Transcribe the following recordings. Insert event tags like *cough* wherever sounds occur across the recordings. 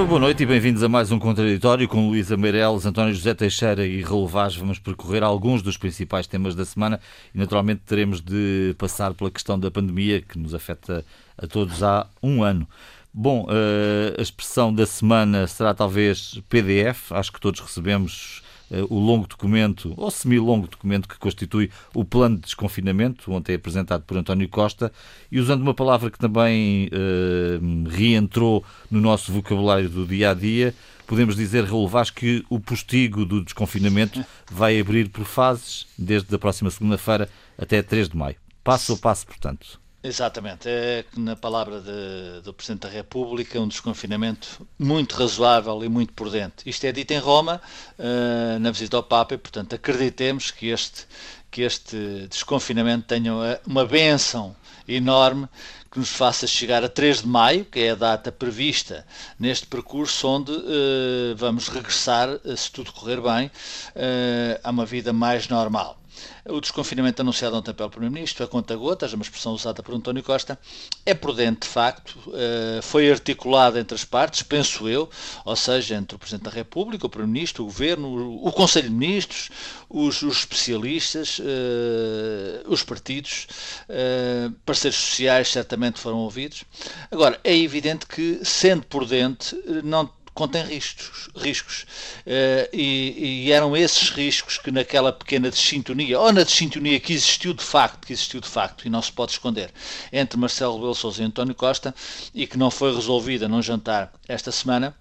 Viva, boa noite e bem-vindos a mais um Contraditório com Luísa Meireles, António José Teixeira e Raul Vaz. Vamos percorrer alguns dos principais temas da semana e naturalmente teremos de passar pela questão da pandemia que nos afeta a todos há um ano. Bom, eh, a expressão da semana será talvez PDF, acho que todos recebemos o longo documento, ou semi-longo documento que constitui o plano de desconfinamento, ontem apresentado por António Costa, e usando uma palavra que também uh, reentrou no nosso vocabulário do dia a dia, podemos dizer, Raul Vaz, que o postigo do desconfinamento *laughs* vai abrir por fases, desde a próxima segunda-feira até 3 de maio. Passo a passo, portanto. Exatamente, é na palavra de, do Presidente da República um desconfinamento muito razoável e muito prudente. Isto é dito em Roma, uh, na visita ao Papa, e portanto acreditemos que este, que este desconfinamento tenha uma benção enorme que nos faça chegar a 3 de maio, que é a data prevista neste percurso, onde uh, vamos regressar, se tudo correr bem, uh, a uma vida mais normal. O desconfinamento anunciado ontem pelo Primeiro-Ministro, a conta gotas, uma expressão usada por António Costa, é prudente de facto, eh, foi articulado entre as partes, penso eu, ou seja, entre o Presidente da República, o Primeiro-Ministro, o Governo, o Conselho de Ministros, os, os especialistas, eh, os partidos, eh, parceiros sociais certamente foram ouvidos. Agora, é evidente que, sendo prudente, não contém riscos, riscos. Uh, e, e, eram esses riscos que naquela pequena desintonia, ou na desintonia que existiu de facto, que existiu de facto, e não se pode esconder, entre Marcelo Rebelo Sousa e António Costa, e que não foi resolvida num jantar esta semana,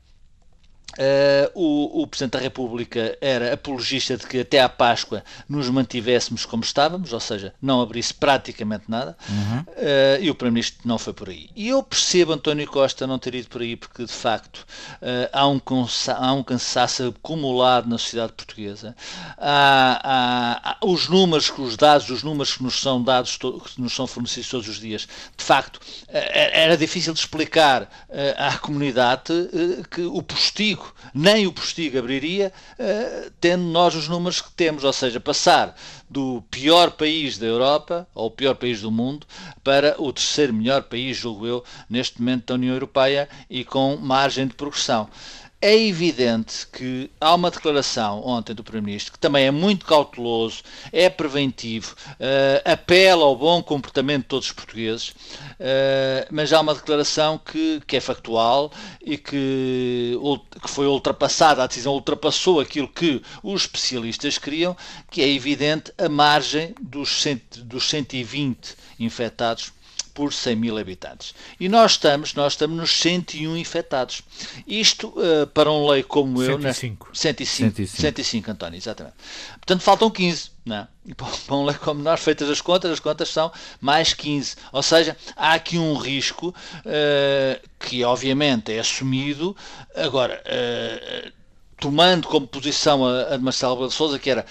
Uh, o, o, Presidente da República era apologista de que até à Páscoa nos mantivéssemos como estávamos, ou seja, não abrisse praticamente nada, uhum. uh, e o Primeiro-Ministro não foi por aí. E eu percebo António Costa não ter ido por aí, porque de facto uh, há, um há um cansaço acumulado na sociedade portuguesa. Há, há, há, os números, os dados, os números que nos são dados, que nos são fornecidos todos os dias, de facto, era difícil de explicar à comunidade que o postigo nem o postigo abriria, uh, tendo nós os números que temos, ou seja, passar do pior país da Europa, ou o pior país do mundo, para o terceiro melhor país, julgo eu, neste momento da União Europeia e com margem de progressão. É evidente que há uma declaração ontem do Primeiro-Ministro que também é muito cauteloso, é preventivo, uh, apela ao bom comportamento de todos os portugueses, uh, mas há uma declaração que, que é factual e que, que foi ultrapassada, a decisão ultrapassou aquilo que os especialistas queriam, que é evidente a margem dos, cento, dos 120 infectados por 100 mil habitantes. E nós estamos, nós estamos nos 101 infectados. Isto, uh, para um lei como 105. eu... 105. Né? 105. 105. 105, António, exatamente. Portanto, faltam 15. Não. É? E para um lei como nós, feitas as contas, as contas são mais 15. Ou seja, há aqui um risco uh, que, obviamente, é assumido. Agora, uh, tomando como posição a, a de Marcelo de Sousa, que era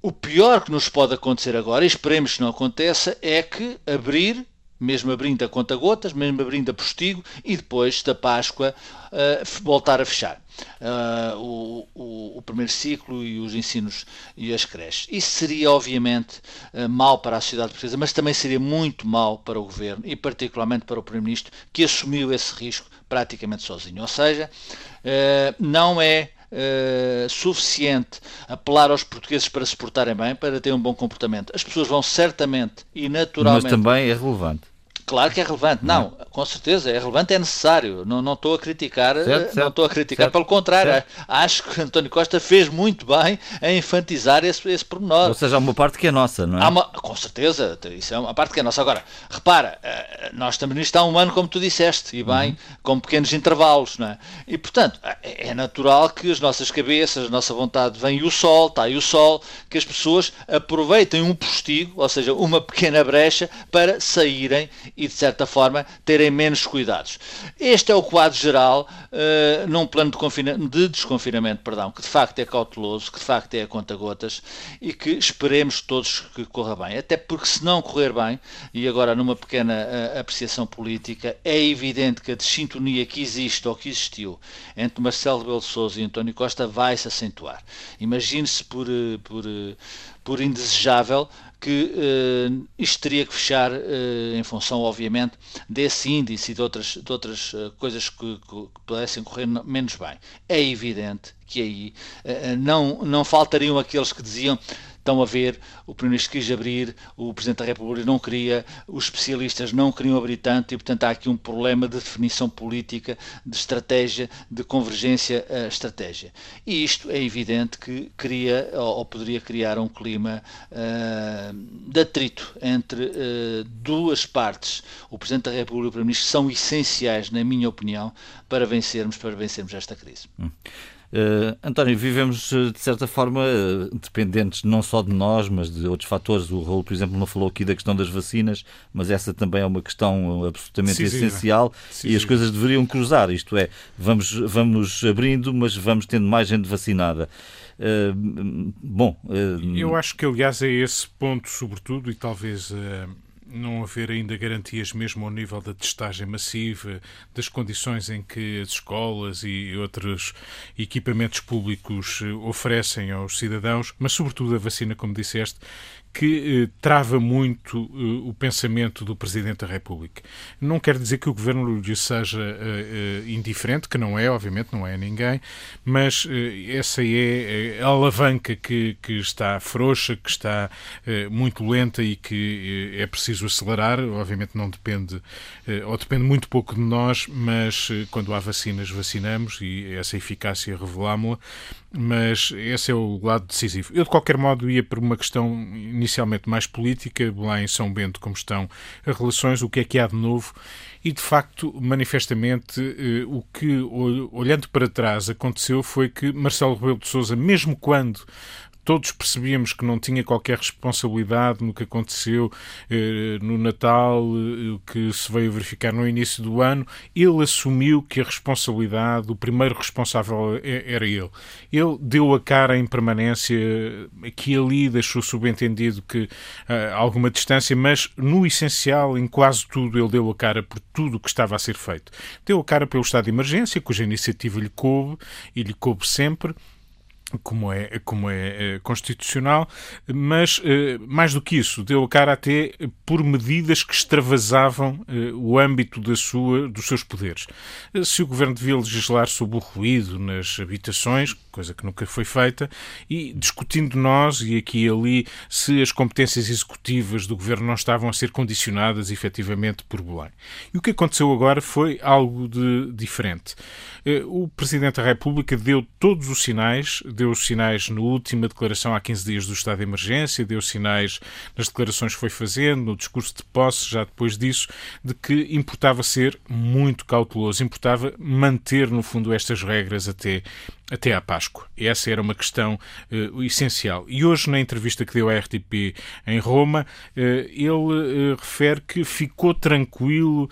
o pior que nos pode acontecer agora, e esperemos que não aconteça, é que abrir mesmo abrindo a conta-gotas, mesmo abrindo a postigo e depois da Páscoa uh, voltar a fechar uh, o, o, o, primeiro ciclo e os ensinos e as creches. Isso seria, obviamente, uh, mal para a sociedade portuguesa, mas também seria muito mal para o governo e, particularmente, para o Primeiro-Ministro, que assumiu esse risco praticamente sozinho. Ou seja, não é uh, suficiente apelar aos portugueses para se portarem bem, para ter um bom comportamento. As pessoas vão certamente e naturalmente. Mas também é relevante. Claro que é relevante. Não, com certeza, é relevante, é necessário. Não, não estou a criticar, certo, certo, não estou a criticar, certo, pelo contrário, acho que António Costa fez muito bem a enfatizar esse, esse pormenor. Ou seja, há uma parte que é nossa, não é? Uma, com certeza, isso é uma parte que é nossa. Agora, repara, eh, nós estamos nisto há um ano, como tu disseste, e bem, uhum. com pequenos intervalos, não é? E, portanto, é, é natural que as nossas cabeças, a nossa vontade, vem o sol, está aí o sol, que as pessoas aproveitem um postigo, ou seja, uma pequena brecha, para saírem e, de certa forma, terem menos cuidados. Este é o quadro geral uh, num plano de, de, desconfinamento, perdão, que de facto é cauteloso, que de facto é a conta-gotas e que esperemos todos que corra bem. Até porque, se não correr bem, e agora numa pequena uh, apreciação política, é evidente que a desintonia que existe ou que existiu entre Marcelo Rebelo Sousa e António Costa vai se acentuar. Imagine-se por, uh, por por indesejável que uh, isto teria que fechar uh, em função, obviamente, desse índice e de outras, de outras uh, coisas que, que, que, pudessem correr menos bem. É evidente que aí não, não faltariam aqueles que diziam Estão a ver, o Primeiro-Ministro quis abrir, o Presidente da República não queria, os especialistas não queriam abrir tanto e, portanto, há aqui um problema de definição política, de estratégia, de convergência a estratégia. E isto é evidente que cria ou, ou poderia criar um clima uh, de atrito entre uh, duas partes. O Presidente da República e o Primeiro-Ministro são essenciais, na minha opinião, para vencermos, para vencermos esta crise. Hum. Uh, António, vivemos eh, de certa forma uh, dependentes não só de nós, mas de outros fatores. O Raul, por exemplo, não falou aqui da questão das vacinas, mas essa também é uma questão absolutamente essencial e as coisas deveriam cruzar. Isto é, vamos, vamos abrindo, mas vamos tendo mais gente vacinada. Uh, bom, eu acho que aliás é esse ponto, sobretudo, e talvez não haver ainda garantias mesmo ao nível da testagem massiva, das condições em que as escolas e outros equipamentos públicos eh, oferecem aos cidadãos, mas sobretudo a vacina, como disseste, que eh, trava muito eh, o pensamento do Presidente da República. Não quer dizer que o Governo lhe seja eh, eh, indiferente, que não é, obviamente, não é ninguém, mas eh, essa é a alavanca que, que está frouxa, que está eh, muito lenta e que é preciso acelerar. Obviamente não depende, ou depende muito pouco de nós, mas quando há vacinas, vacinamos e essa eficácia revelámo-la, mas esse é o lado decisivo. Eu, de qualquer modo, ia por uma questão inicialmente mais política, lá em São Bento, como estão as relações, o que é que há de novo, e de facto, manifestamente, eh, o que, olhando para trás, aconteceu foi que Marcelo Rebelo de Souza, mesmo quando todos percebíamos que não tinha qualquer responsabilidade no que aconteceu eh, no Natal, eh, que se veio verificar no início do ano. Ele assumiu que a responsabilidade, o primeiro responsável era ele. Ele deu a cara em permanência, aqui e ali deixou subentendido que uh, alguma distância, mas no essencial, em quase tudo, ele deu a cara por tudo o que estava a ser feito. Deu a cara pelo estado de emergência, cuja iniciativa lhe coube e lhe coube sempre como é, como é, é constitucional, mas eh, mais do que isso, deu a cara até por medidas que extravasavam eh, o âmbito da sua, dos seus poderes. Eh, se o governo devia legislar sobre o ruído nas habitações, coisa que nunca foi feita, e discutindo nós, e aqui e ali, se as competências executivas do governo não estavam a ser condicionadas efetivamente por Belém. E o que aconteceu agora foi algo de diferente. O Presidente da República deu todos os sinais deu sinais na última declaração há 15 dias do estado de emergência, deu sinais nas declarações que foi fazendo, no discurso de posse, já depois disso, de que importava ser muito cauteloso, importava manter, no fundo, estas regras até até à Páscoa. Essa era uma questão uh, essencial. E hoje, na entrevista que deu à RTP em Roma, uh, ele uh, refere que ficou tranquilo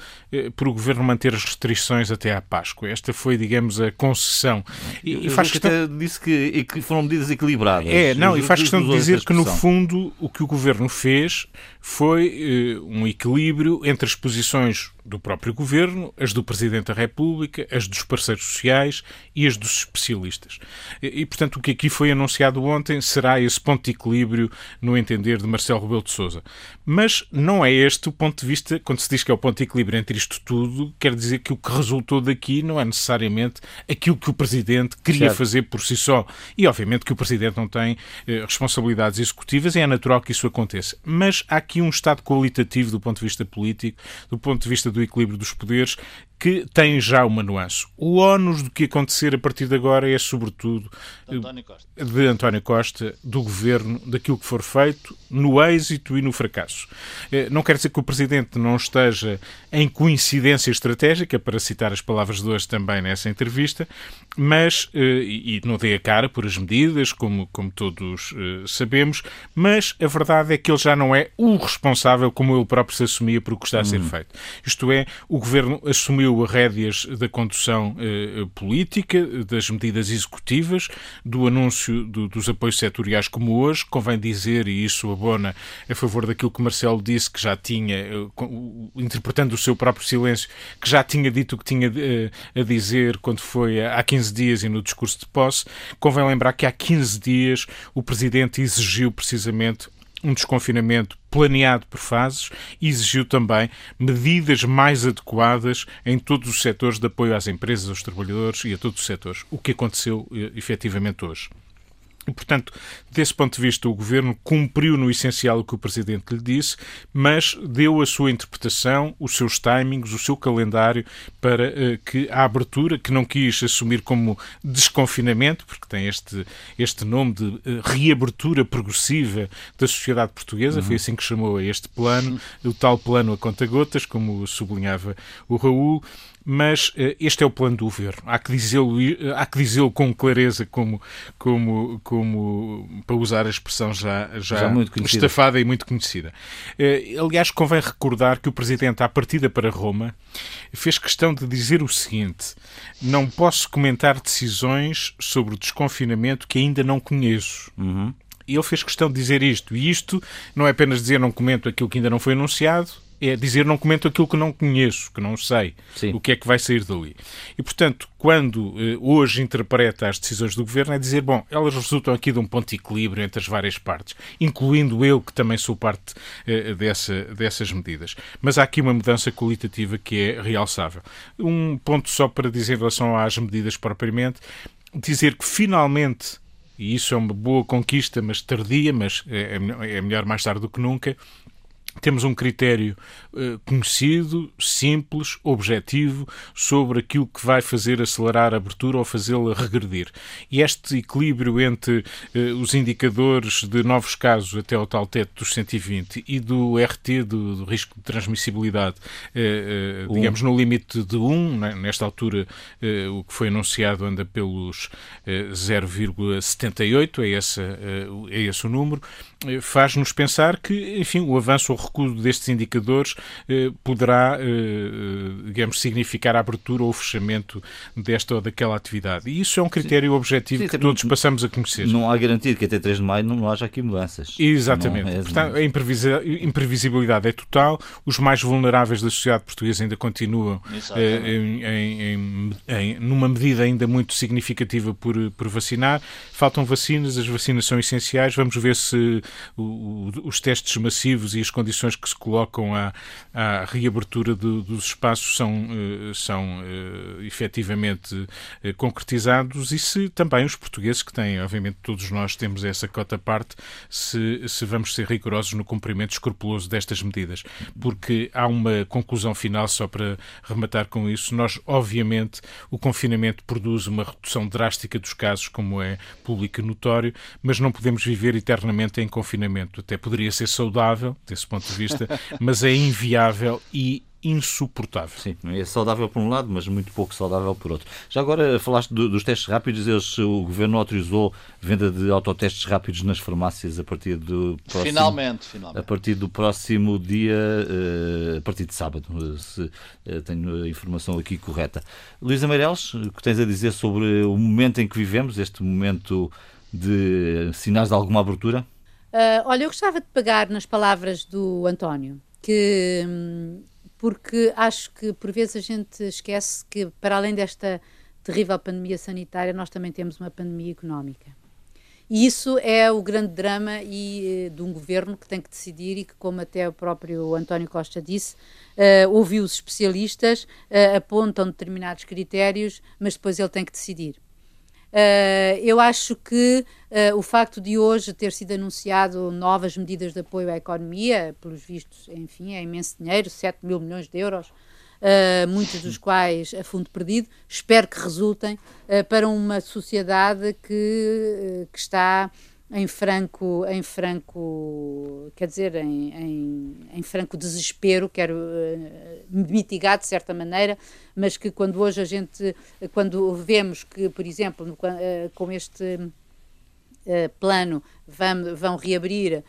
por o governo manter as restrições até à Páscoa. Esta foi, digamos, a concessão. E, e faz questão... disse que, que foram medidas equilibradas. É, não, e faz questão de dizer que, no fundo, o que o governo fez foi um equilíbrio entre as posições do próprio governo, as do Presidente da República, as dos parceiros sociais e as dos especialistas. E, portanto, o que aqui foi anunciado ontem será esse ponto de equilíbrio no entender de Marcelo Rebelo de Sousa. Mas não é este o ponto de vista, quando se diz que é o ponto de equilíbrio entre isto tudo, quer dizer que o que resultou daqui não é necessariamente aquilo que o Presidente queria certo. fazer por si só. E, obviamente, que o Presidente não tem eh, responsabilidades executivas e é natural que isso aconteça. Mas há aqui um estado qualitativo do ponto de vista político, do ponto de vista do equilíbrio dos poderes, que tem já uma nuance. O ónus do que acontecer a partir de agora é, sobretudo, de António Costa, de António Costa do governo, daquilo que for feito, no êxito e no fracasso. Eh, não quer dizer que o Presidente não esteja em coincidência estratégica, para citar as palavras de hoje também nessa entrevista, mas, eh, e não dê a cara por as medidas, como, como todos eh, sabemos, mas a verdade é que ele já não é o responsável como ele próprio se assumia por o que está a ser hum. feito. Isto é, o governo assumiu assumiu rédeas da condução eh, política, das medidas executivas, do anúncio do, dos apoios setoriais como hoje. Convém dizer, e isso abona a favor daquilo que Marcelo disse, que já tinha, eh, interpretando o seu próprio silêncio, que já tinha dito o que tinha eh, a dizer quando foi há 15 dias e no discurso de posse. Convém lembrar que há 15 dias o Presidente exigiu precisamente um desconfinamento planeado por fases exigiu também medidas mais adequadas em todos os setores de apoio às empresas, aos trabalhadores e a todos os setores, o que aconteceu eh, efetivamente hoje. E, portanto, desse ponto de vista, o governo cumpriu no essencial o que o presidente lhe disse, mas deu a sua interpretação, os seus timings, o seu calendário para uh, que a abertura, que não quis assumir como desconfinamento, porque tem este, este nome de uh, reabertura progressiva da sociedade portuguesa, uhum. foi assim que chamou a este plano, o tal plano a conta-gotas, como sublinhava o Raul, mas uh, este é o plano do governo. Há que dizê-lo há que dizê-lo com clareza, como, como, como para usar a expressão já, já, já muito estafada e muito conhecida. Uh, aliás, convém recordar que o Presidente, à partida para Roma, fez questão de dizer o seguinte: não posso comentar decisões sobre o desconfinamento que ainda não conheço. Uhum. Ele fez questão de dizer isto, e isto não é apenas dizer não comento aquilo que ainda não foi anunciado, é dizer não comento aquilo que não conheço, que não sei, Sim. o que é que vai sair dali. E, portanto, quando eh, hoje interpreta as decisões do governo, é dizer, bom, elas resultam aqui de um ponto de equilíbrio entre as várias partes, incluindo eu, que também sou parte eh, dessa, dessas medidas. Mas há aqui uma mudança qualitativa que é realçável. Um ponto só para dizer em relação às medidas propriamente, dizer que finalmente e isso é uma boa conquista, mas tardia, mas é, é melhor mais tarde do que nunca, temos um critério uh, conhecido, simples, objetivo, sobre aquilo que vai fazer acelerar a abertura ou fazê-la regredir. E este equilíbrio entre uh, os indicadores de novos casos até ao tal teto dos 120 e do RT, do, do risco de transmissibilidade, uh, um. digamos, no limite de 1, né? nesta altura o que foi anunciado anda pelos 0,78, é, esse, é esse o número, faz-nos pensar que, enfim, o avanço ou recuo destes indicadores eh, poderá, eh, eh, digamos, significar a abertura ou o fechamento desta ou daquela atividade. E isso é um critério Sim. objetivo Sim, que todos passamos a conhecer. Não há garantia que até 3 de maio não haja aqui mudanças. Exatamente. É Portanto, a imprevisibilidade é total. Os mais vulneráveis da sociedade portuguesa ainda continuam em, em, em, numa medida ainda muito significativa por, por vacinar. Faltam vacinas, as vacinas são essenciais. Vamos ver se os testes massivos e as condições que se colocam à, à reabertura do, dos espaços são, eh, são uh, efetivamente uh, concretizados e se também os portugueses, que têm, obviamente todos nós temos essa cota parte, se, se vamos ser rigorosos no cumprimento escrupuloso destas medidas. Porque há uma conclusão final, só para rematar com isso, nós, obviamente, o confinamento produz uma redução drástica dos casos, como é público e notório, mas não podemos viver eternamente em confinamento. Até poderia ser saudável, desse ponto de vista, *laughs* mas é inviável e insuportável. Sim, é saudável por um lado, mas muito pouco saudável por outro. Já agora falaste do, dos testes rápidos, eles, o Governo autorizou venda de autotestes rápidos nas farmácias a partir do próximo... Finalmente, finalmente. A partir do próximo dia, uh, a partir de sábado, se uh, tenho a informação aqui correta. Luísa Meireles, o que tens a dizer sobre o momento em que vivemos, este momento de sinais de alguma abertura? Uh, olha, eu gostava de pegar nas palavras do António, que hum, porque acho que por vezes a gente esquece que para além desta terrível pandemia sanitária, nós também temos uma pandemia económica. E isso é o grande drama e, eh, de um governo que tem que decidir e que, como até o próprio António Costa disse, uh, ouviu os especialistas, uh, apontam determinados critérios, mas depois ele tem que decidir. Uh, eu acho que uh, o facto de hoje ter sido anunciado novas medidas de apoio à economia, pelos vistos, enfim, é imenso dinheiro 7 mil milhões de euros, uh, muitos dos quais a fundo perdido, espero que resultem para uma sociedade que, que está em franco, em franco, quer dizer, em, em, em franco desespero, quero uh, mitigar de certa maneira, mas que quando hoje a gente, quando vemos que, por exemplo, no, uh, com este uh, plano vão, vão reabrir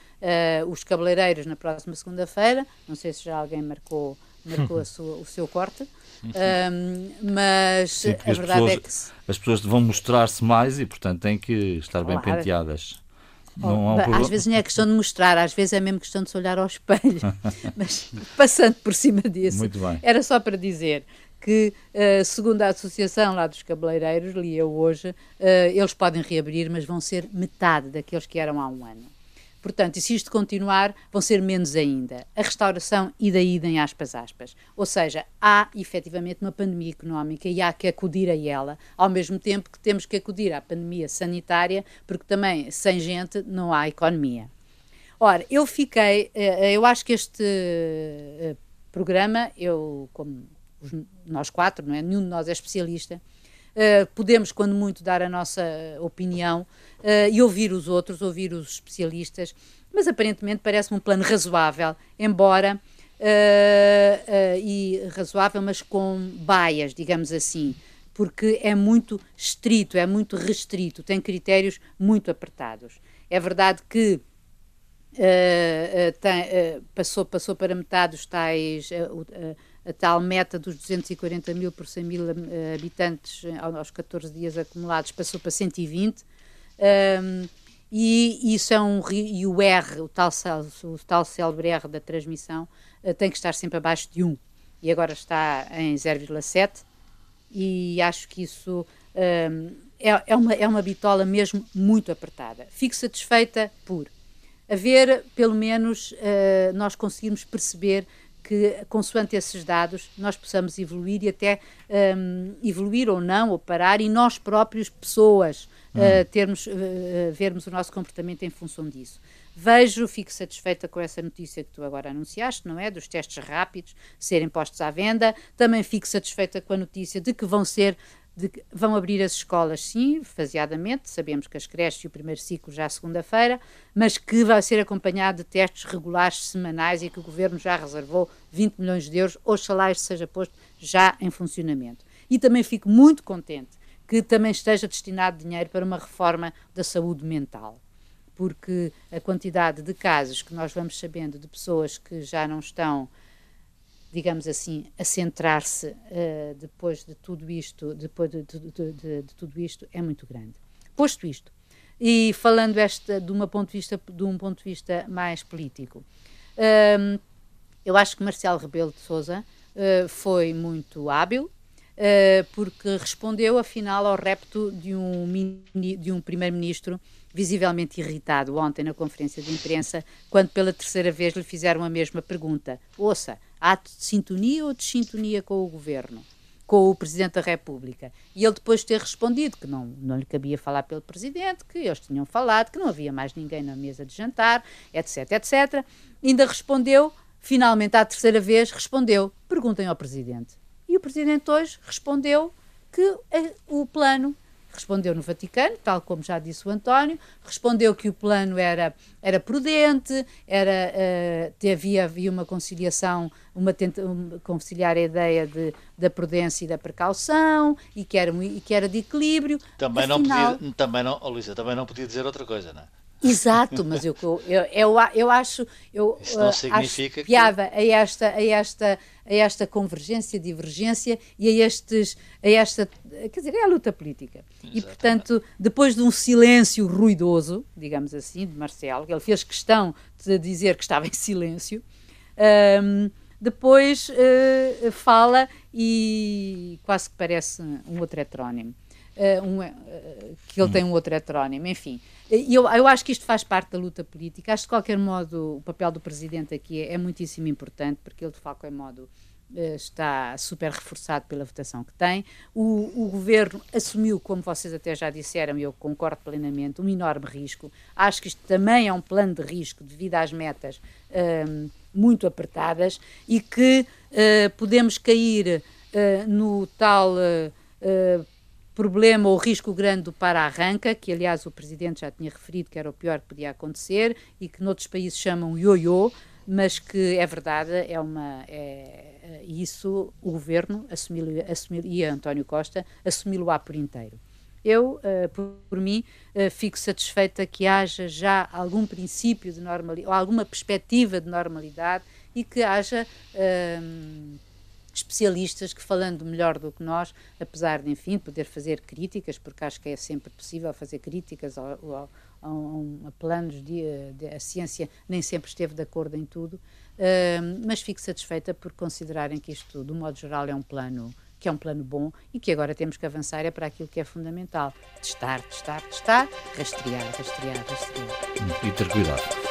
os cabeleireiros na próxima segunda-feira, não sei se já alguém marcou marcou *laughs* sua, o seu corte. Um, mas Sim, a verdade pessoas, é que. As pessoas vão mostrar-se mais e, portanto, têm que estar bem claro. penteadas. Oh, às vezes não é questão de mostrar, às vezes é mesmo questão de se olhar ao espelho. *laughs* mas passando por cima disso, era só para dizer que, uh, segundo a associação lá dos cabeleireiros, li eu hoje, uh, eles podem reabrir, mas vão ser metade daqueles que eram há um ano. Portanto, e se isto continuar, vão ser menos ainda. A restauração e daí em aspas aspas. Ou seja, há efetivamente uma pandemia económica e há que acudir a ela, ao mesmo tempo que temos que acudir à pandemia sanitária, porque também sem gente não há economia. Ora, eu fiquei, eh, eu acho que este programa, eu como nós quatro, não é? Nenhum de nós é especialista. Uh, podemos, quando muito, dar a nossa opinião uh, e ouvir os outros, ouvir os especialistas, mas aparentemente parece-me um plano razoável, embora uh, e razoável, mas com baias, digamos assim, porque é muito estrito, é muito restrito, tem critérios muito apertados. É verdade que tem, passou, passou para metade os tais a tal meta dos 240 mil por 100 mil eh, habitantes eh, aos 14 dias acumulados passou para 120. Um, e isso é um e o R, o tal, o tal célebre R da transmissão, uh, tem que estar sempre abaixo de 1 e agora está em 0,7 e acho que isso um, é, é, uma, é uma bitola mesmo muito apertada. Fico satisfeita por haver, pelo menos, uh, nós conseguirmos perceber que, consoante esses dados, nós possamos evoluir e até um, evoluir ou não, ou parar, e nós próprios, pessoas, hum. uh, termos, uh, vermos o nosso comportamento em função disso. Vejo, fico satisfeita com essa notícia que tu agora anunciaste, não é? Dos testes rápidos serem postos à venda. Também fico satisfeita com a notícia de que vão ser de, vão abrir as escolas, sim, faseadamente, sabemos que as creches e o primeiro ciclo já segunda-feira, mas que vai ser acompanhado de testes regulares semanais e que o Governo já reservou 20 milhões de euros, oxalá isto seja posto já em funcionamento. E também fico muito contente que também esteja destinado dinheiro para uma reforma da saúde mental porque a quantidade de casos que nós vamos sabendo de pessoas que já não estão digamos assim, a centrar-se uh, depois de tudo isto, depois de, de, de, de, tudo isto, é muito grande. Posto isto, e falando esta de, uma ponto de, vista, de um ponto de vista mais político, uh, eu acho que Marcelo Rebelo de Sousa uh, foi muito hábil, eh, porque respondeu, afinal, ao repto de um, de um primeiro-ministro visivelmente irritado ontem na conferência de imprensa, quando pela terceira vez lhe fizeram a mesma pergunta. Ouça, ato de sintonia ou de sintonia com o governo? Com o Presidente da República. E ele depois ter respondido que não, não lhe cabia falar pelo Presidente, que eles tinham falado, que não havia mais ninguém na mesa de jantar, etc, etc. Ainda respondeu, finalmente à terceira vez, respondeu: perguntem ao Presidente. E o Presidente hoje respondeu que o plano respondeu no Vaticano, tal como já disse o António, respondeu que o plano era, era prudente, era, uh, havia, havia uma conciliação, uma tenta, um, conciliar a ideia de, da prudência e da precaução e que era, e que era de equilíbrio. Também Afinal, não podia, também não, oh, Luísa, também não podia dizer outra coisa, não é? Exato, mas eu, eu, eu, eu acho, eu, Isso não significa acho piada que... a, esta, a, esta, a esta convergência, divergência e a, estes, a esta, quer dizer, é a luta política. Exatamente. E, portanto, depois de um silêncio ruidoso, digamos assim, de Marcelo, ele fez questão de dizer que estava *laughs* em silêncio, um, depois uh, fala e quase que parece um outro heterónimo. Uh, um, uh, que ele hum. tem um outro heterónimo, enfim. Eu, eu acho que isto faz parte da luta política. Acho que, de qualquer modo, o papel do Presidente aqui é, é muitíssimo importante, porque ele, de qualquer modo, uh, está super reforçado pela votação que tem. O, o, Governo assumiu, como vocês até já disseram, e eu concordo plenamente, um enorme risco. Acho que isto também é um plano de risco devido às metas ehm, muito apertadas e que podemos cair no tal problema ou risco grande do para-arranca, que aliás o Presidente já tinha referido que era o pior que podia acontecer e que noutros países chamam ioiô, mas que é verdade, é uma. É, é isso o Governo assumiu, assumiu, e António Costa assumiu-lo á por inteiro. Eu, uh, por, por, mim, uh, fico satisfeita que haja já algum princípio de normalidade, ou alguma perspectiva de normalidade e que haja uh, especialistas que, falando melhor do que nós, apesar de, enfim, poder fazer críticas, porque acho que é sempre possível fazer críticas ao, ao, ao, a planos de, de, a ciência nem sempre esteve de acordo em tudo, mas fico satisfeita por considerarem que isto, do modo geral, é um plano que é um plano bom e que agora temos que avançar é para aquilo que é fundamental. Testar, testar, testar, rastrear, rastrear, rastrear. E ter cuidado.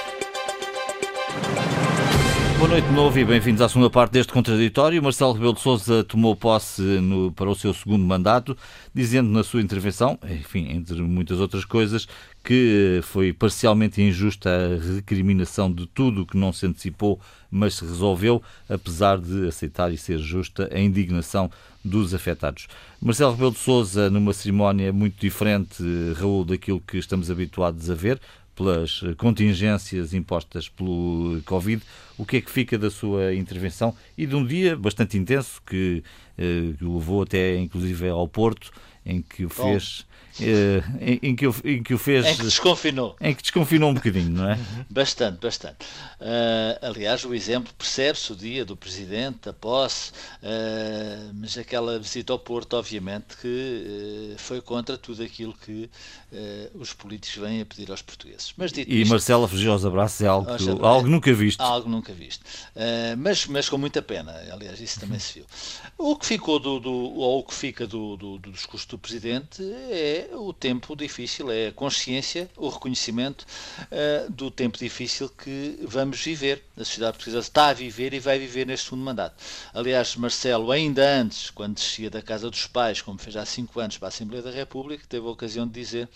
Boa noite de novo e bem-vindos à segunda parte deste contraditório. Marcelo Rebelo de Sousa tomou posse no, para o seu segundo mandato, dizendo na sua intervenção, enfim, entre muitas outras coisas, que foi parcialmente injusta a recriminação de tudo o que não se antecipou, mas se resolveu, apesar de aceitar e ser justa a indignação dos afetados. Marcelo Rebelo de Sousa, numa cerimónia muito diferente, Raul, daquilo que estamos habituados a ver, pelas contingências impostas pelo Covid. O que é que fica da sua intervenção e de um dia bastante intenso que, eh, que o levou até inclusive ao Porto, em que o fez eh, em, em, que o, em que o fez. Em que desconfinou. Em que desconfinou um bocadinho, não é? Bastante, bastante. Uh, aliás, o exemplo percebe-se o dia do Presidente, a posse, uh, mas aquela visita ao Porto, obviamente, que uh, foi contra tudo aquilo que os políticos vêm a pedir aos portugueses. Mas dito e isto, Marcela fugir aos abraços é algo, que, algo nunca visto. Algo nunca visto. mas, mas com muita pena, aliás, isso também se viu. O que ficou do, do ou o que fica do, do, do discurso do Presidente é o tempo difícil, é a consciência, o reconhecimento uh, do tempo difícil que vamos viver. A sociedade portuguesa está a viver e vai viver neste segundo mandato. Aliás, Marcelo, ainda antes, quando descia da casa dos pais, como fez há cinco anos para a Assembleia da República, teve a ocasião de dizer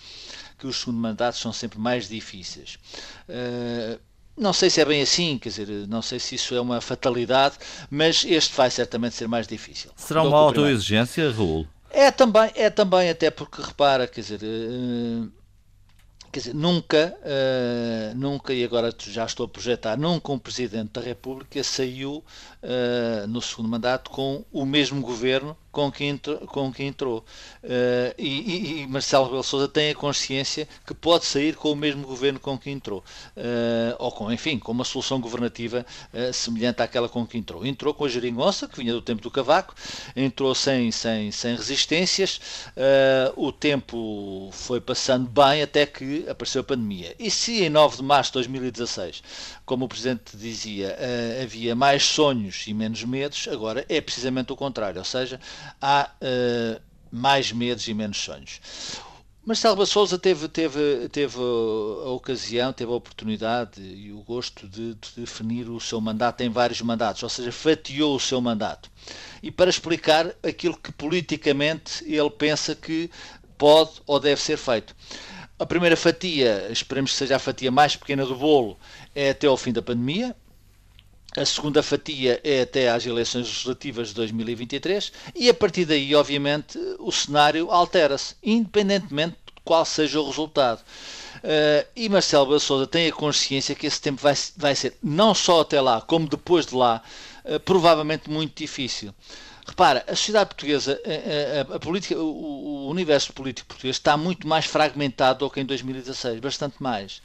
que os segundo mandatos são sempre mais difíceis. Uh, não sei se é bem assim, quer dizer, não sei se isso é uma fatalidade, mas este vai certamente ser mais difícil. Será uma autoexigência, Raul? É também, é também até porque repara, quer dizer, uh, quer dizer, nunca, uh, nunca, e agora já estou a projetar, nunca um Presidente da República saiu uh, no segundo mandato com o mesmo governo com que entrou. Com que entrou. Uh, e, e, Marcelo Rebelo Sousa tem a consciência que pode sair com o mesmo governo com que entrou. Uh, ou com, enfim, com uma solução governativa uh, semelhante àquela com que entrou. Entrou com a geringonça, que vinha do tempo do cavaco, entrou sem, sem, sem resistências, o tempo foi passando bem até que apareceu a pandemia. E se em 9 de março de 2016, como o Presidente dizia, havia mais sonhos e menos medos, agora é precisamente o contrário, ou seja, há uh, mais medos e menos sonhos. Marcelo Bassouza teve, teve, teve a ocasião, teve a oportunidade e o gosto de, de, definir o seu mandato em vários mandatos, ou seja, fatiou o seu mandato. E para explicar aquilo que politicamente ele pensa que pode ou deve ser feito. A primeira fatia, esperemos que seja a fatia mais pequena do bolo, é até ao fim da pandemia, a segunda fatia é até às eleições legislativas de 2023 e a partir daí, obviamente, o cenário altera-se, independentemente de qual seja o resultado. Uh, e Marcelo Bassouza tem a consciência que esse tempo vai, vai ser, não só até lá, como depois de lá, uh, provavelmente muito difícil. Repara, a sociedade portuguesa, a, a, a política, o, o, universo político português está muito mais fragmentado do que em 2016, bastante mais.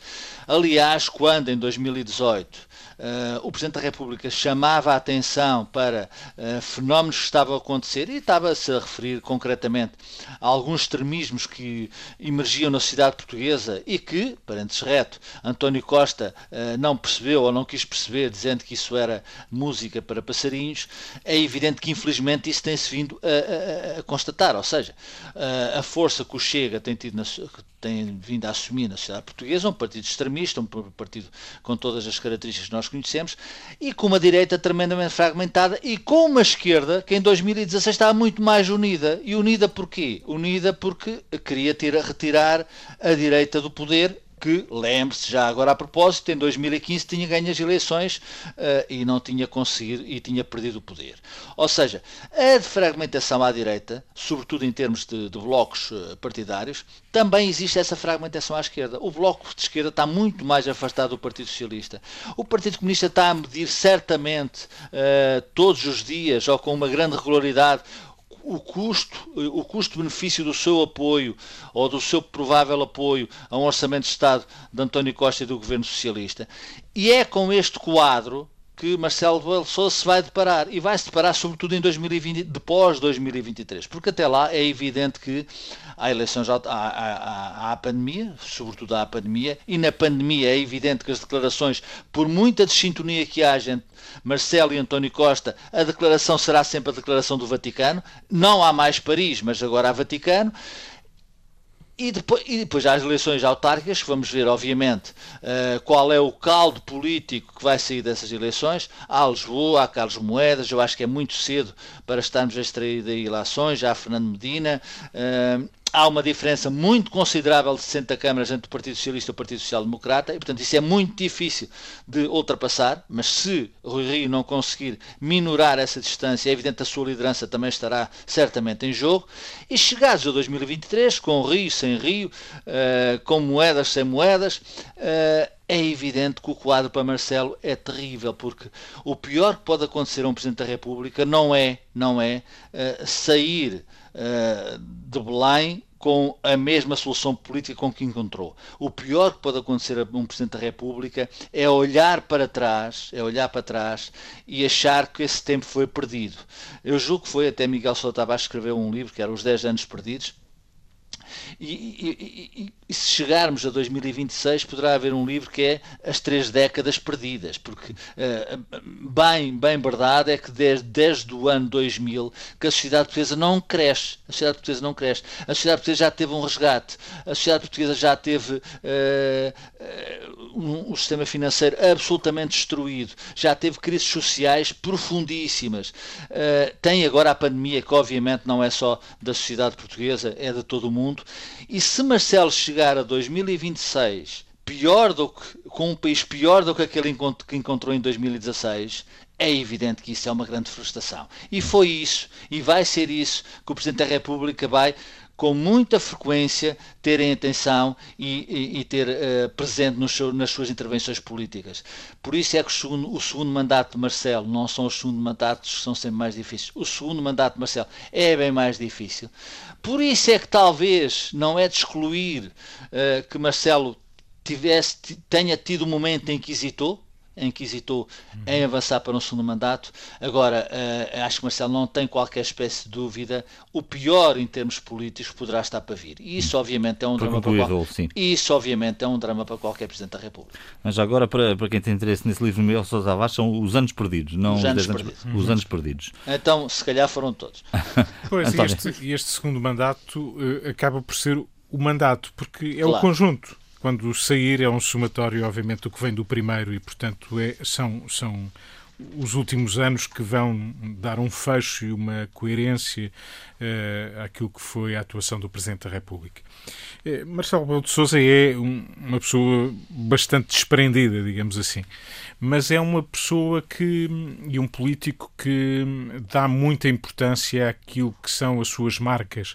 Aliás, quando em 2018 uh, o Presidente da República chamava a atenção para uh, fenómenos que estavam a acontecer e estava-se a referir concretamente a alguns extremismos que emergiam na sociedade portuguesa e que, parentes reto, António Costa uh, não percebeu ou não quis perceber, dizendo que isso era música para passarinhos, é evidente que infelizmente isso tem-se vindo a, a, a, constatar, ou seja, a força que o Chega tem tido na, tem vindo a assumir na sociedade portuguesa, um partido extremista, um partido com todas as características que nós conhecemos, e com uma direita tremendamente fragmentada e com uma esquerda que em 2016 estava muito mais unida. E unida porquê? Unida porque queria tirar, retirar a direita do poder que, lembre-se já agora a propósito, em 2015 tinha ganho as eleições uh, e não tinha conseguido e tinha perdido o poder. Ou seja, a fragmentação à direita, sobretudo em termos de, de blocos uh, partidários, também existe essa fragmentação à esquerda. O bloco de esquerda está muito mais afastado do Partido Socialista. O Partido Comunista está a medir certamente uh, todos os dias ou com uma grande regularidade o custo, o custo-benefício do seu apoio ou do seu provável apoio a um orçamento de Estado de António Costa e do governo socialista. E é com este quadro que Marcelo Rebelo se vai deparar e vai se deparar sobretudo em 2020, depois de 2023, porque até lá é evidente que há eleições, há, há, há, há pandemia, sobretudo há pandemia, e na pandemia é evidente que as declarações, por muita desintonia que haja entre Marcelo e António Costa, a declaração será sempre a declaração do Vaticano, não há mais Paris, mas agora há Vaticano, e depois, e depois há as eleições autárquicas, vamos ver, obviamente, uh, qual é o caldo político que vai sair dessas eleições. Há Lisboa, há Carlos Moedas, eu acho que é muito cedo para estarmos a extrair daí eleições, já há Fernando Medina, uh, há uma diferença muito considerável de 60 câmaras entre o Partido Socialista e o Partido Social Democrata e, portanto, isso é muito difícil de ultrapassar, mas se Rui Rio não conseguir minorar essa distância, é evidente que a sua liderança também estará certamente em jogo. E chegados a 2023, com Rio, sem Rio, uh, com moedas, sem moedas, uh, é evidente que o quadro para Marcelo é terrível, porque o pior que pode acontecer a um Presidente da República não é, não é uh, sair uh, de Belém com a mesma solução política com que encontrou. O pior que pode acontecer a um Presidente da República é olhar para trás, é olhar para trás e achar que esse tempo foi perdido. Eu julgo que foi até Miguel Tavares escreveu um livro que era Os 10 Anos Perdidos, e, e, e, e, se chegarmos a 2026 poderá haver um livro que é As Três Décadas Perdidas, porque uh, bem, bem verdade é que desde, desde o ano 2000 que a sociedade portuguesa não cresce, a sociedade portuguesa não cresce, a sociedade portuguesa já teve um resgate, a sociedade portuguesa já teve uh, uh, um, um sistema financeiro absolutamente destruído, já teve crises sociais profundíssimas, tem agora a pandemia que obviamente não é só da sociedade portuguesa, é de todo o mundo, e se Marcelo chegar a 2026 pior do que, com um país pior do que aquele que encontrou em 2016, é evidente que isso é uma grande frustração. E foi isso, e vai ser isso, que o Presidente da República vai com muita frequência terem atenção e, e, e ter uh, presente seu, nas suas intervenções políticas. Por isso é que o segundo, o segundo, mandato de Marcelo não são os segundos mandatos que são sempre mais difíceis. O segundo mandato de Marcelo é bem mais difícil. Por isso é que talvez não é de excluir uh, que Marcelo tivesse, tenha tido um momento em que hesitou, em que hesitou uhum. em avançar para um segundo mandato. Agora, uh, acho que Marcelo não tem qualquer espécie de dúvida. O pior em termos políticos poderá estar para vir. E isso, obviamente, é um para drama para qual... Isso, obviamente, é um drama para qualquer Presidente da República. Mas agora, para, para quem tem interesse nesse livro, Miguel Sousa Tavares, são os anos perdidos, não os anos, perdidos. Anos, os anos perdidos. Então, se calhar foram todos. *laughs* pois, e este, este, segundo mandato uh, acaba por ser o mandato, porque é claro. o conjunto quando sair é um somatório, obviamente, do que vem do primeiro e, portanto, é, são, são os últimos anos que vão dar um fecho e uma coerência uh, àquilo que foi a atuação do Presidente da República. Uh, Marcelo Rebelo de Sousa é um, uma pessoa bastante desprendida, digamos assim, mas é uma pessoa que e um político que dá muita importância àquilo que são as suas marcas,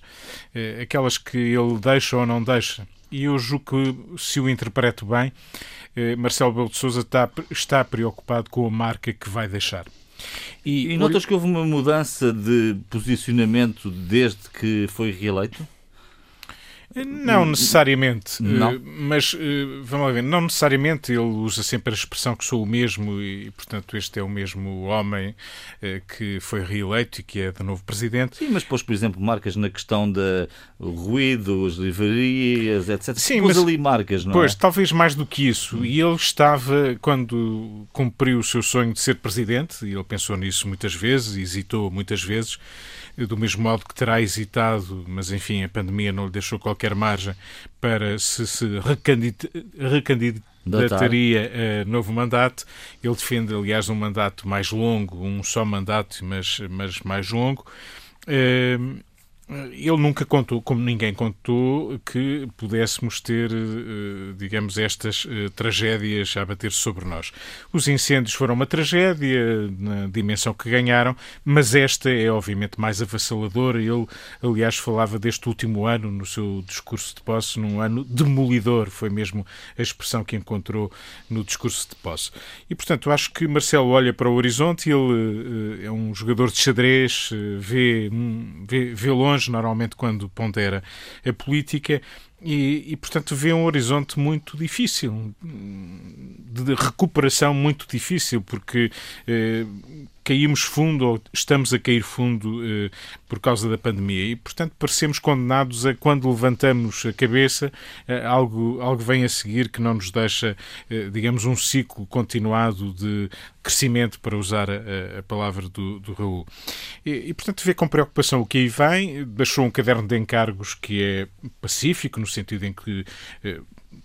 uh, aquelas que ele deixa ou não deixa e eu julgo que, se o interpreto bem, eh, Marcelo Belo de Souza está, está preocupado com a marca que vai deixar. E, e notas que houve uma mudança de posicionamento desde que foi reeleito? Não necessariamente, não. Eh, mas eh, vamos lá ver, não necessariamente ele usa sempre a expressão que sou o mesmo e, portanto, este é o mesmo homem eh, que foi reeleito e que é de novo presidente. Sim, mas pôs, por exemplo, marcas na questão da ruído, as livrarias, etc. Sim, pôs mas, ali marcas, não pois, é? talvez mais do que isso. E ele estava, quando cumpriu o seu sonho de ser presidente, e ele pensou nisso muitas vezes, hesitou muitas vezes, do mesmo modo que terá hesitado, mas enfim, a pandemia não lhe deixou qualquer margem para se, se recandidataria a novo mandato. Ele defende, aliás, um mandato mais longo, um só mandato, mas, mas mais longo. Ehm, ele nunca contou, como ninguém contou, que pudéssemos ter, eh, digamos, estas eh, tragédias a bater sobre nós. Os incêndios foram uma tragédia na dimensão que ganharam, mas esta é obviamente mais avassaladora. Ele, aliás, falava deste último ano no seu discurso de posse, num ano demolidor, foi mesmo a expressão que encontrou no discurso de posse. E, portanto, acho que Marcelo olha para o horizonte, ele eh, é um jogador de xadrez, vê, hum, vê, vê longe normalmente quando pondera a política, e, e, portanto vê um horizonte muito difícil, de recuperação muito difícil, porque eh, caímos fundo ou estamos a cair fundo eh, por causa da pandemia e, portanto, parecemos condenados a quando levantamos a cabeça, eh, algo, algo vem a seguir que não nos deixa, eh, digamos, um ciclo continuado de crescimento, para usar a, a palavra do, do Raul. E, e, portanto, vê com preocupação o que aí vem, deixou um caderno de encargos que é pacífico, no sentido em que eh,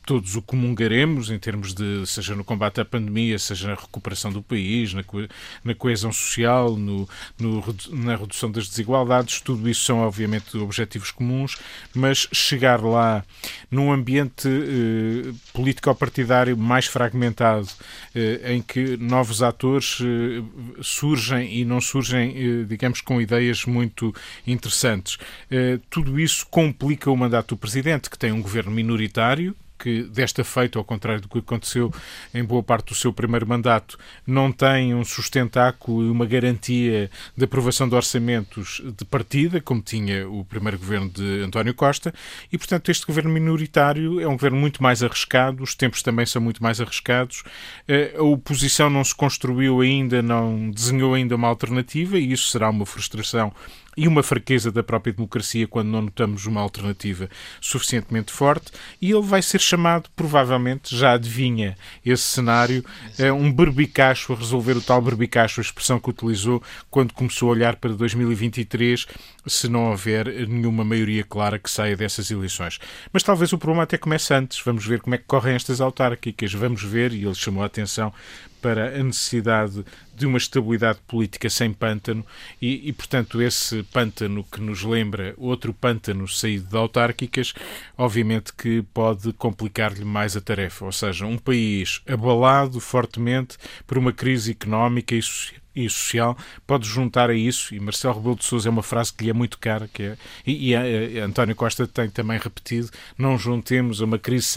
todos o comungaremos em termos de, seja no combate à pandemia, seja na recuperação do país, na, co na coesão social, no, no, na redução das desigualdades, tudo isso são obviamente objetivos comuns, mas chegar lá num ambiente eh, político-partidário mais fragmentado, eh, em que novos atores eh, surgem e não surgem, eh, digamos, com ideias muito interessantes, eh, tudo isso complica o mandato do Presidente, que tem um governo minoritário, que desta feita, ao contrário do que aconteceu em boa parte do seu primeiro mandato, não tem um sustentáculo e uma garantia de aprovação de orçamentos de partida, como tinha o primeiro governo de António Costa, e, portanto, este governo minoritário é um governo muito mais arriscado, os tempos também são muito mais arriscados, eh, a oposição não se construiu ainda, não desenhou ainda uma alternativa, e isso será uma frustração e uma fraqueza da própria democracia quando não notamos uma alternativa suficientemente forte, e ele vai ser chamado, provavelmente, já adivinha esse cenário, é um berbicacho a resolver o tal berbicacho, a expressão que utilizou quando começou a olhar para 2023, se não houver nenhuma maioria clara que saia dessas eleições. Mas talvez o problema até comece antes. Vamos ver como é que correm estas autárquicas. Vamos ver, e ele chamou a atenção para a necessidade de uma estabilidade política sem pântano e, e, portanto, esse pântano que nos lembra outro pântano saído de autárquicas, obviamente que pode complicar-lhe mais a tarefa. Ou seja, um país abalado fortemente por uma crise económica e social e social, pode juntar a isso, e Marcelo Rebelo de Sousa é uma frase que lhe é muito cara, que é, e, e a, a António Costa tem também repetido, não juntemos a uma crise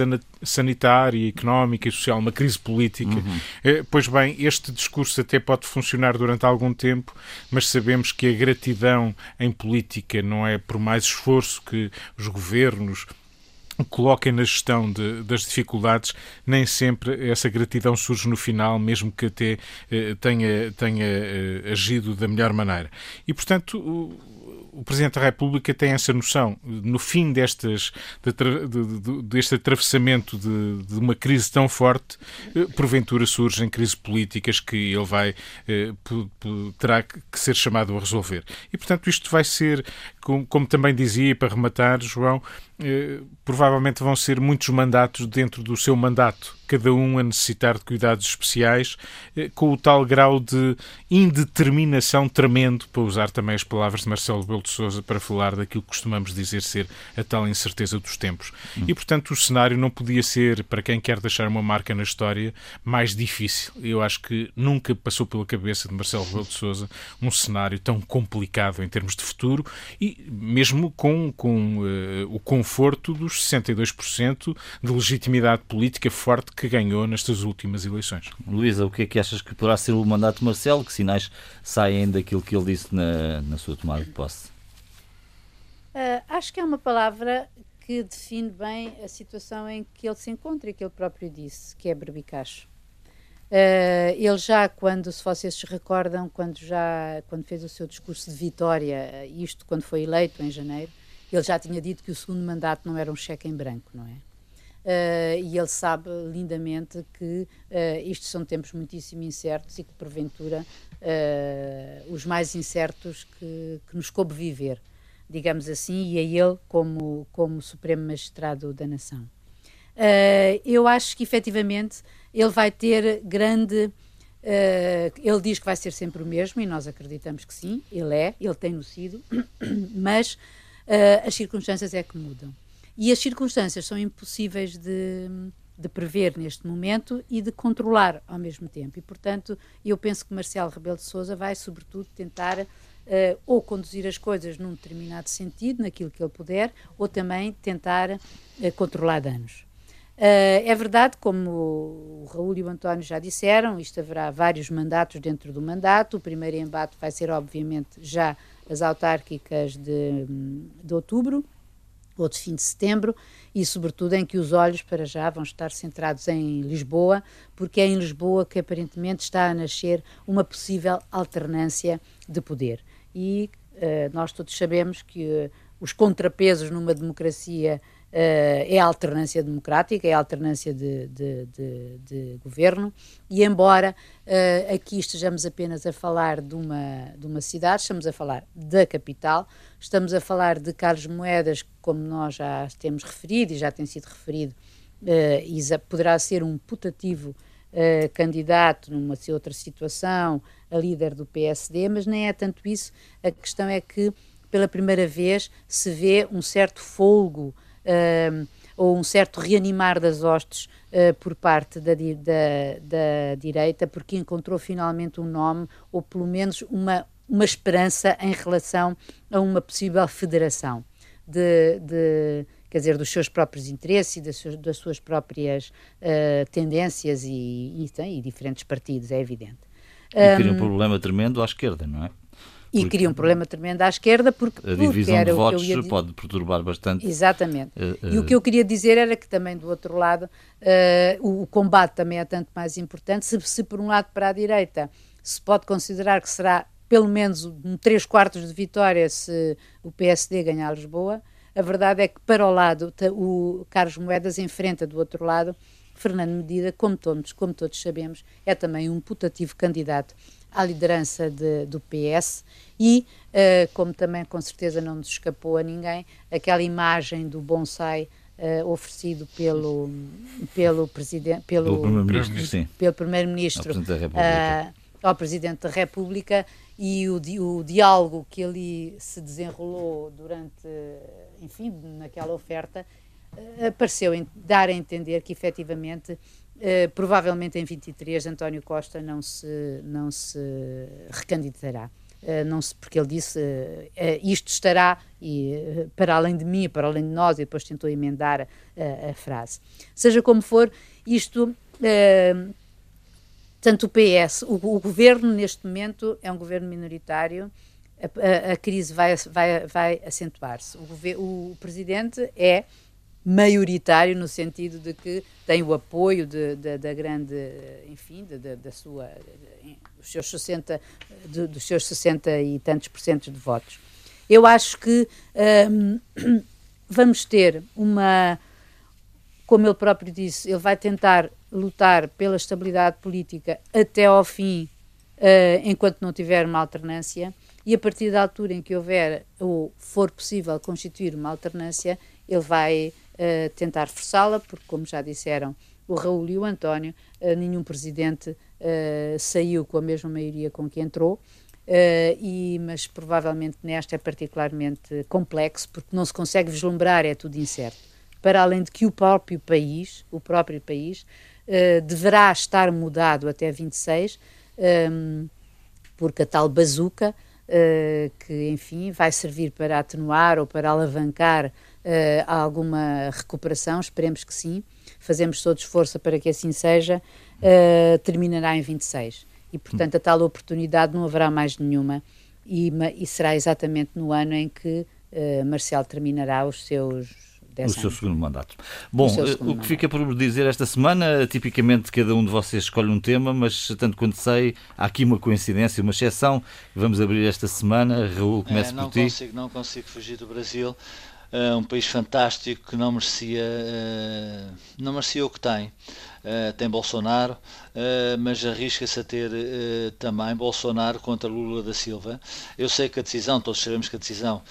sanitária, económica e social, uma crise política. Uhum. Eh, pois bem, este discurso até pode funcionar durante algum tempo, mas sabemos que a gratidão em política não é por mais esforço que os governos coloquem na gestão de, das dificuldades, nem sempre essa gratidão surge no final, mesmo que até eh, tenha, tenha eh, agido da melhor maneira. E, portanto, o, o Presidente da República tem essa noção. No fim destas, de, de, de, deste atravessamento de, uma crise tão forte, eh, porventura surgem crises políticas que ele vai terá que ser chamado a resolver. E, portanto, isto vai ser, como, como também dizia, para rematar, João, provavelmente vão ser muitos mandatos dentro do seu mandato, cada um a necessitar de cuidados especiais, eh, com o tal grau de indeterminação tremendo, para usar também as palavras de Marcelo Belo de Souza para falar daquilo que costumamos dizer ser a tal incerteza dos tempos. Hum. E, portanto, o cenário não podia ser, para quem quer deixar uma marca na história, mais difícil. Eu acho que nunca passou pela cabeça de Marcelo Belo de Souza um cenário tão complicado em termos de futuro e mesmo com, com uh, o conforto conforto dos 62% de legitimidade política forte que ganhou nestas últimas eleições. Luísa, o que é que achas que poderá ser o mandato de Marcelo? Que sinais saem daquilo que ele disse na, na sua tomada de posse? Uh, acho que é uma palavra que define bem a situação em que ele se encontra e que ele próprio disse, que é berbicacho. Uh, ele já, quando, se vocês se recordam, quando já quando fez o seu discurso de vitória, isto quando foi eleito em janeiro, ele já tinha dito que o segundo mandato não era um cheque em branco, não é? Uh, e ele sabe lindamente que uh, isto são tempos muitíssimo incertos e que, porventura, uh, os mais incertos que, que, nos coube viver, digamos assim, e a ele como, como Supremo Magistrado da Nação. eu acho que, efetivamente, ele vai ter grande. ele diz que vai ser sempre o mesmo e nós acreditamos que sim, ele é, ele tem-no sido, *coughs* mas uh, as circunstâncias é que mudam. E as circunstâncias são impossíveis de, de prever neste momento e de controlar ao mesmo tempo. E, portanto, eu penso que Marcelo Rebelo de Sousa vai, sobretudo, tentar uh, ou conduzir as coisas num determinado sentido, naquilo que ele puder, ou também tentar uh, controlar danos. Uh, é verdade, como o Raul e o António já disseram, isto haverá vários mandatos dentro do mandato. O primeiro embate vai ser, obviamente, já as autárquicas de, de outubro ou de fim de setembro, e sobretudo em que os olhos para já vão estar centrados em Lisboa, porque é em Lisboa que aparentemente está a nascer uma possível alternância de poder. E uh, nós todos sabemos que uh, os contrapesos numa democracia é a alternância democrática, é a alternância de, de, de, de governo, e embora uh, aqui estejamos apenas a falar de uma, de uma cidade, estamos a falar da capital, estamos a falar de Carlos Moedas, como nós já temos referido e já tem sido referido, uh, poderá ser um putativo candidato numa outra situação, a líder do PSD, mas nem é tanto isso, a questão é que pela primeira vez se vê um certo folgo uh, ou um certo reanimar das hostes uh, por parte da, da, da, direita, porque encontrou finalmente um nome, ou pelo menos uma, uma esperança em relação a uma possível federação de, de quer dizer, dos seus próprios interesses e das suas, das suas próprias uh, tendências e, e, e, diferentes partidos, é evidente. E cria um problema tremendo à esquerda, não é? E cria um problema tremendo à esquerda porque, a divisão porque de votos ia... pode perturbar bastante. Exatamente. Uh, uh... E o que eu queria dizer era que também do outro lado uh, o, o, combate também é tanto mais importante. Se, se, por um lado para a direita se pode considerar que será pelo menos um 3 quartos de vitória se o PSD ganhar Lisboa, a verdade é que para o lado o Carlos Moedas enfrenta do outro lado Fernando Medida, como todos, como todos sabemos, é também um putativo candidato à liderança de, do PS e, uh, como também com certeza não nos escapou a ninguém, aquela imagem do bonsai uh, oferecido pelo, pelo presidente, pelo, primeiro-ministro, pelo primeiro-ministro uh, ao presidente da República e o, o diálogo que ali se desenrolou durante, enfim, naquela oferta, pareceu dar a entender que efetivamente Uh, provavelmente em 23 António Costa não se, não se recandidatará. Uh, não se, porque ele disse uh, isto estará e, para além de mim, para além de nós, e depois tentou emendar a frase. Seja como for, isto, tanto o PS, o, o, governo neste momento é um governo minoritário, a, a, a crise vai, vai, vai acentuar-se. O, o presidente é maioritário no sentido de que tem o apoio de, de, da grande, enfim, de, da sua, dos seus 60, dos seus 60 e tantos por cento de votos. Eu acho que hum, *coughs* vamos ter uma, como ele próprio disse, ele vai tentar lutar pela estabilidade política até ao fim, uh, enquanto não tiver uma alternância, e a partir da altura em que houver ou for possível constituir uma alternância, ele vai uh, tentar forçá-la, porque, como já disseram o Raul e o António, uh, nenhum presidente uh, saiu com a mesma maioria com que entrou. e, mas provavelmente nesta é particularmente complexo porque não se consegue vislumbrar, é tudo incerto. Para além de que o próprio país, o próprio país, deverá estar mudado até 26, um, ehm, porque a tal bazuca, que enfim vai servir para atenuar ou para alavancar uh, alguma recuperação, esperemos que sim, fazemos todos força para que assim seja, uh, terminará em 26. E, portanto, a tal oportunidade não haverá mais nenhuma e, e será exatamente no ano em que uh, Marcel terminará os seus o seu segundo mandato. Bom, o, o que mandato. fica por dizer esta semana, tipicamente cada um de vocês escolhe um tema, mas tanto quanto sei, há aqui uma coincidência, uma exceção. Vamos abrir esta semana. Raul, começa é, por ti. Consigo, não consigo fugir do Brasil um país fantástico que não merecia, uh, não merecia o que tem. Uh, tem Bolsonaro, uh, mas arrisca-se a ter uh, também Bolsonaro contra Lula da Silva. Eu sei que a decisão, todos sabemos que a decisão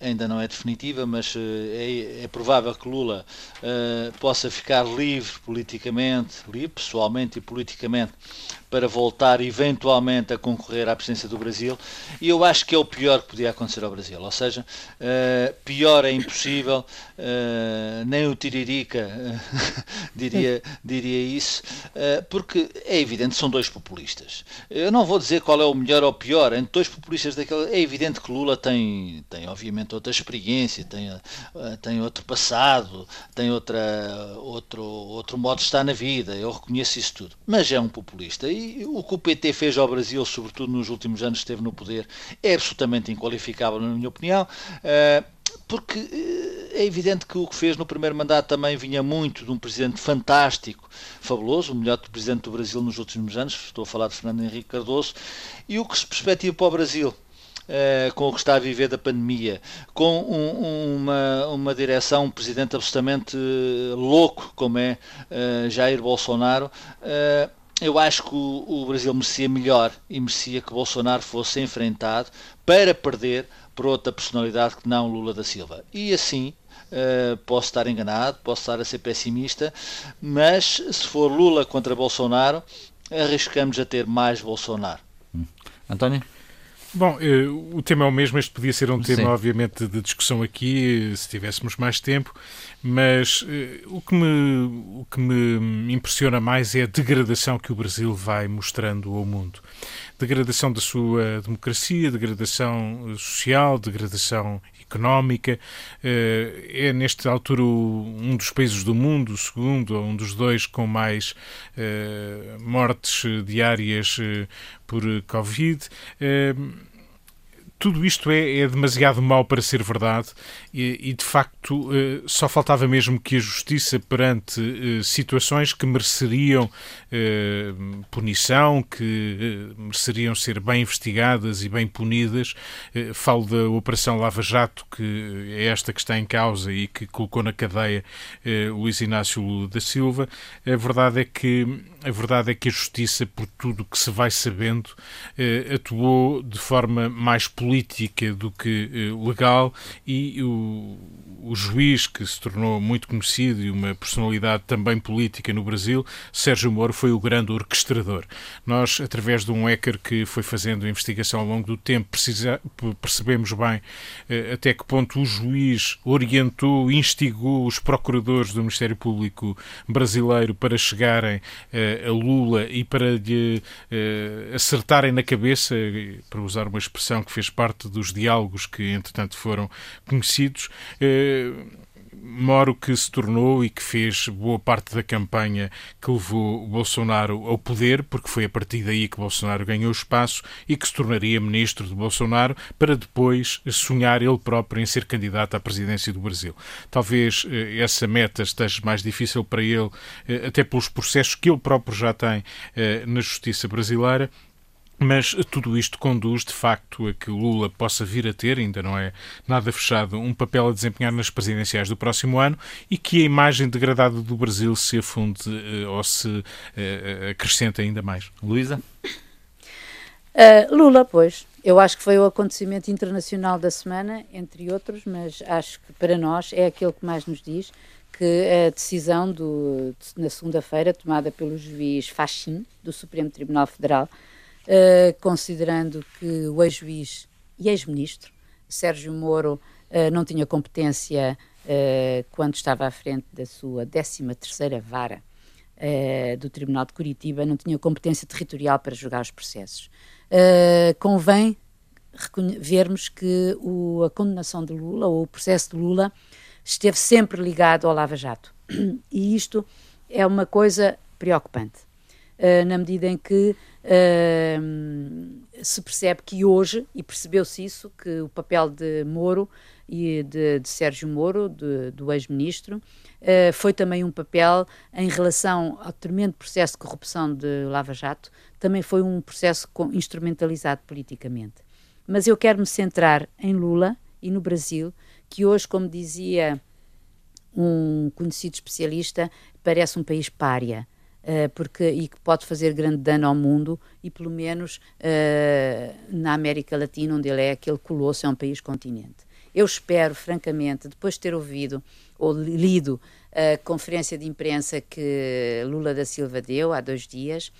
ainda não é definitiva, mas é, é, provável que Lula possa ficar livre politicamente, livre pessoalmente e politicamente, para voltar eventualmente a concorrer à presidência do Brasil. E eu acho que é o pior que podia acontecer ao Brasil. Ou seja, pior é impossível, nem o Tiririca *laughs* diria, diria isso, uh, porque é evidente são dois populistas. Eu não vou dizer qual é o melhor ou o pior, entre dois populistas daquele. É evidente que Lula tem, tem obviamente, outra experiência, tem, uh, tem outro passado, tem outra, outro, outro modo de estar na vida, eu reconheço isso tudo. Mas é um populista. E o que o PT fez ao Brasil, sobretudo nos últimos anos que esteve no poder, é absolutamente inqualificável, na minha opinião. Uh, porque é evidente que o que fez no primeiro mandato também vinha muito de um presidente fantástico, fabuloso, o melhor presidente do Brasil nos últimos anos, estou a falar de Fernando Henrique Cardoso, e o que se perspectiva para o Brasil. Uh, com o que está a viver da pandemia, com um, uma, uma direção, um presidente absolutamente uh, louco, como é uh, Jair Bolsonaro, eu acho que o, o, Brasil merecia melhor e merecia que Bolsonaro fosse enfrentado para perder por outra personalidade que não Lula da Silva. E assim, Uh, posso estar enganado, posso estar a ser pessimista, mas se for Lula contra Bolsonaro, arriscamos a ter mais Bolsonaro. Hum. António? Bom, uh, o tema é o mesmo, este podia ser um tema, Sim. obviamente, de discussão aqui, se tivéssemos mais tempo, mas uh, o, que me, o que me impressiona mais é a degradação que o Brasil vai mostrando ao mundo degradação da sua democracia, degradação social, degradação económica. Eh, é, nesta altura, um dos países do mundo, o segundo ou um dos dois com mais eh, mortes diárias eh, por Covid tudo isto é, é, demasiado mau para ser verdade e, e, de facto eh, só faltava mesmo que a justiça perante eh, situações que mereceriam eh, punição, que mereceriam ser bem investigadas e bem punidas. Falo da Operação Lava Jato, que é esta que está em causa e que colocou na cadeia Luís Inácio Lula da Silva. A verdade é que a verdade é que a justiça, por tudo que se vai sabendo, atuou de forma mais política do que legal e o, o juiz que se tornou muito conhecido e uma personalidade também política no Brasil, Sérgio Moro, foi o grande orquestrador. Nós, através de um hacker que foi fazendo investigação ao longo do tempo, precisa, percebemos bem eh, até que ponto o juiz orientou, instigou os procuradores do Ministério Público brasileiro para chegarem eh, a Lula e para lhe acertarem na cabeça, para usar uma expressão que fez parte dos diálogos que, entretanto, foram conhecidos. Eh, Moro que se tornou e que fez boa parte da campanha que levou Bolsonaro ao poder, porque foi a partir daí que Bolsonaro ganhou espaço e que se tornaria ministro de Bolsonaro para depois sonhar ele próprio em ser candidato à presidência do Brasil. Talvez eh, essa meta esteja mais difícil para ele, eh, até pelos processos que ele próprio já tem na justiça brasileira mas tudo isto conduz, de facto, a que Lula possa vir a ter, ainda não é nada fechado, um papel a desempenhar nas presidenciais do próximo ano e que a imagem degradada do Brasil se afunde uh, ou se uh, acrescente ainda mais. Luísa? Uh, Lula, pois. Eu acho que foi o acontecimento internacional da semana, entre outros, mas acho que para nós é aquele que mais nos diz que a decisão do, na segunda-feira, tomada pelo juiz Fachin, do Supremo Tribunal Federal, uh, considerando que o ex-juiz e ex-ministro Sérgio Moro uh, não tinha competência uh, quando estava à frente da sua 13ª vara do Tribunal de Curitiba, não tinha competência territorial para julgar os processos. convém vermos que o, a condenação de Lula, ou o processo de Lula, esteve sempre ligado ao Lava Jato. E isto é uma coisa preocupante, na medida em que Se percebe que hoje, e percebeu-se isso, que o papel de Moro e de, de Sérgio Moro, de, do ex-ministro, uh, foi também um papel em relação ao tremendo processo de corrupção de Lava Jato, também foi um processo com, instrumentalizado politicamente. Mas eu quero me centrar em Lula e no Brasil, que hoje, como dizia um conhecido especialista, parece um país pária. Uh, porque, e que pode fazer grande dano ao mundo e pelo menos uh, na América Latina onde ele é aquele colosso, é um país continente eu espero francamente, depois de ter ouvido ou lido a conferência de imprensa que Lula da Silva deu há dois dias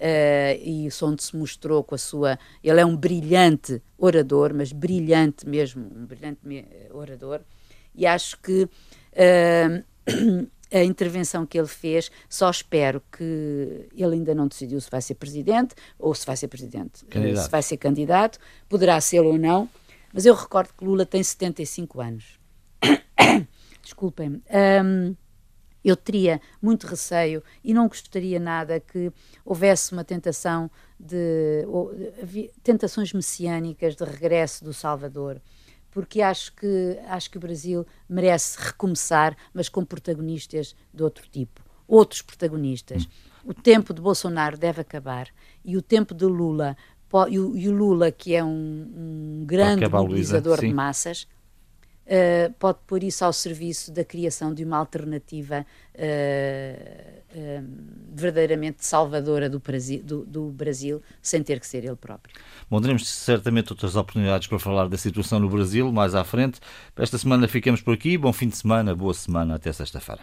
Uh, e onde se mostrou com a sua. Ele é um brilhante orador, mas brilhante mesmo, um brilhante orador, e acho que uh, *clears throat* a intervenção que ele fez, só espero que ele ainda não decidiu se vai ser presidente ou se vai ser presidente, candidato. se vai ser candidato, poderá ser ou não, mas eu recordo que Lula tem 75 anos. *coughs* Desculpem-me. Um, eu teria muito receio e não gostaria nada que houvesse uma tentação de, ou, tentações messiânicas de regresso do Salvador, porque acho que acho que o Brasil merece recomeçar, mas com protagonistas de outro tipo, outros protagonistas. O tempo de Bolsonaro deve acabar e o tempo de Lula e o, e o Lula que é um, um grande mobilizador de massas uh, pode pôr isso ao serviço da criação de uma alternativa uh, verdadeiramente salvadora do Brasil, do, do Brasil, sem ter que ser ele próprio. Bom, teremos certamente outras oportunidades para falar da situação no Brasil mais à frente. Esta semana ficamos por aqui. Bom fim de semana, boa semana, até sexta-feira.